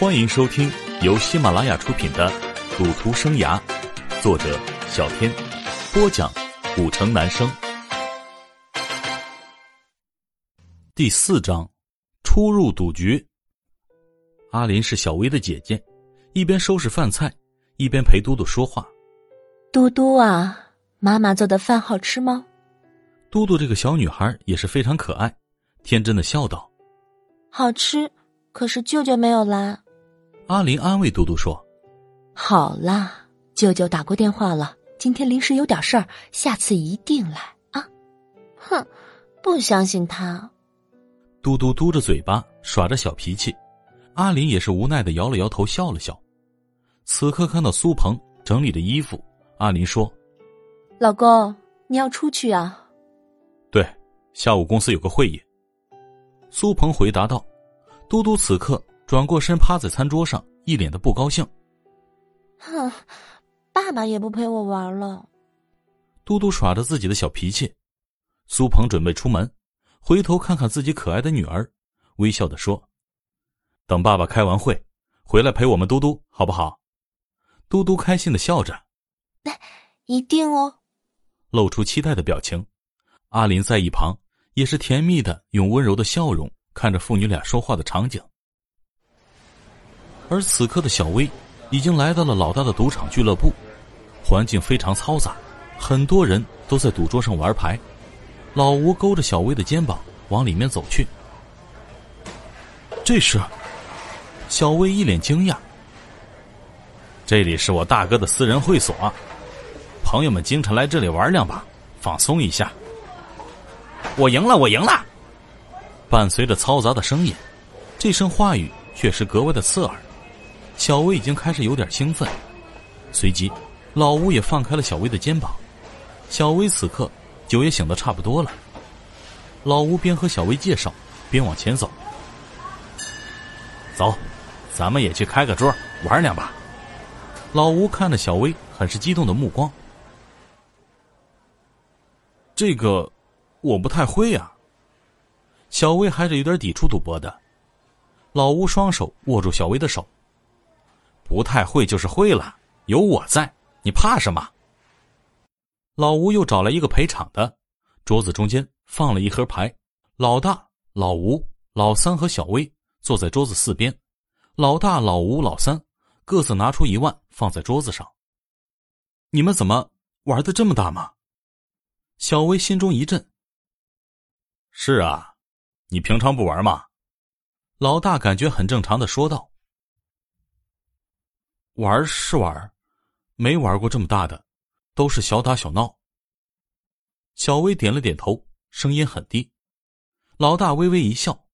欢迎收听由喜马拉雅出品的《赌徒生涯》，作者小天，播讲古城男生。第四章，初入赌局。阿林是小薇的姐姐，一边收拾饭菜，一边陪嘟嘟说话。嘟嘟啊，妈妈做的饭好吃吗？嘟嘟这个小女孩也是非常可爱，天真的笑道：“好吃，可是舅舅没有来。”阿林安慰嘟嘟说：“好啦，舅舅打过电话了，今天临时有点事儿，下次一定来啊。”哼，不相信他。嘟嘟嘟着嘴巴耍着小脾气，阿林也是无奈的摇了摇头，笑了笑。此刻看到苏鹏整理着衣服，阿林说：“老公，你要出去啊？”“对，下午公司有个会议。”苏鹏回答道。嘟嘟此刻。转过身，趴在餐桌上，一脸的不高兴。哼，爸爸也不陪我玩了。嘟嘟耍着自己的小脾气。苏鹏准备出门，回头看看自己可爱的女儿，微笑的说：“等爸爸开完会，回来陪我们嘟嘟，好不好？”嘟嘟开心的笑着：“一定哦。”露出期待的表情。阿林在一旁也是甜蜜的，用温柔的笑容看着父女俩说话的场景。而此刻的小薇，已经来到了老大的赌场俱乐部，环境非常嘈杂，很多人都在赌桌上玩牌。老吴勾着小薇的肩膀往里面走去。这是，小薇一脸惊讶。这里是我大哥的私人会所，朋友们经常来这里玩两把，放松一下。我赢了，我赢了！伴随着嘈杂的声音，这声话语却是格外的刺耳。小薇已经开始有点兴奋，随即，老吴也放开了小薇的肩膀。小薇此刻酒也醒得差不多了。老吴边和小薇介绍，边往前走。走，咱们也去开个桌玩两把。老吴看着小薇，很是激动的目光。这个，我不太会呀。小薇还是有点抵触赌博的。老吴双手握住小薇的手。不太会就是会了，有我在，你怕什么？老吴又找来一个陪场的，桌子中间放了一盒牌。老大、老吴、老三和小薇坐在桌子四边，老大、老吴、老三各自拿出一万放在桌子上。你们怎么玩的这么大吗？小薇心中一震。是啊，你平常不玩吗？老大感觉很正常的说道。玩是玩，没玩过这么大的，都是小打小闹。小薇点了点头，声音很低。老大微微一笑：“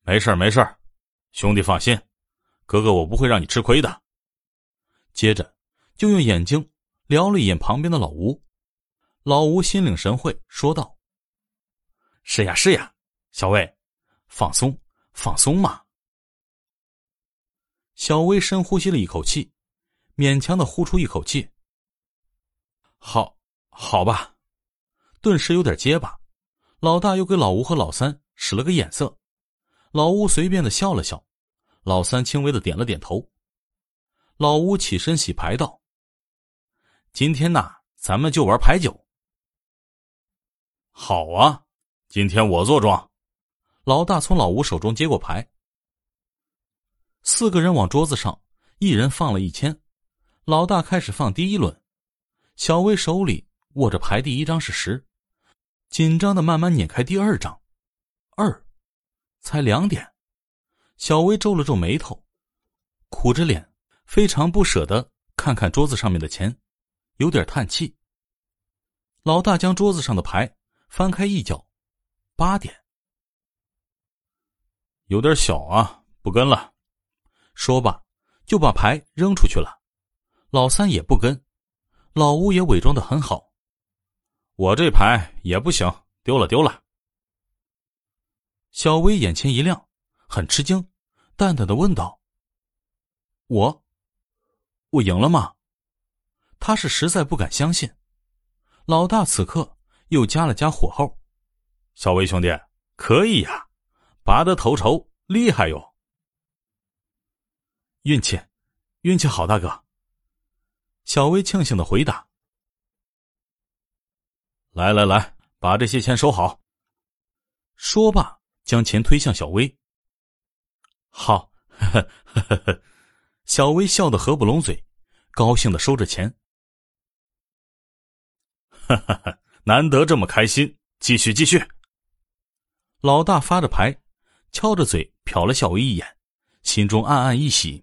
没事没事兄弟放心，哥哥我不会让你吃亏的。”接着就用眼睛瞄了一眼旁边的老吴，老吴心领神会说道：“是呀是呀，小薇，放松放松嘛。”小薇深呼吸了一口气，勉强的呼出一口气。好，好吧，顿时有点结巴。老大又给老吴和老三使了个眼色，老吴随便的笑了笑，老三轻微的点了点头。老吴起身洗牌道：“今天呐，咱们就玩牌九。”好啊，今天我坐庄。老大从老吴手中接过牌。四个人往桌子上，一人放了一千。老大开始放第一轮，小薇手里握着牌，第一张是十，紧张的慢慢捻开第二张，二，才两点。小薇皱了皱眉头，苦着脸，非常不舍得看看桌子上面的钱，有点叹气。老大将桌子上的牌翻开一角，八点，有点小啊，不跟了。说罢，就把牌扔出去了。老三也不跟，老吴也伪装的很好。我这牌也不行，丢了丢了。小薇眼前一亮，很吃惊，淡淡的问道：“我，我赢了吗？”他是实在不敢相信。老大此刻又加了加火候：“小薇兄弟，可以呀，拔得头筹，厉害哟。”运气，运气好，大哥。小薇庆幸的回答。来来来，把这些钱收好。说罢，将钱推向小薇。好，呵呵呵呵，小薇笑得合不拢嘴，高兴的收着钱。哈哈哈，难得这么开心，继续继续。老大发着牌，敲着嘴瞟了小薇一眼，心中暗暗一喜。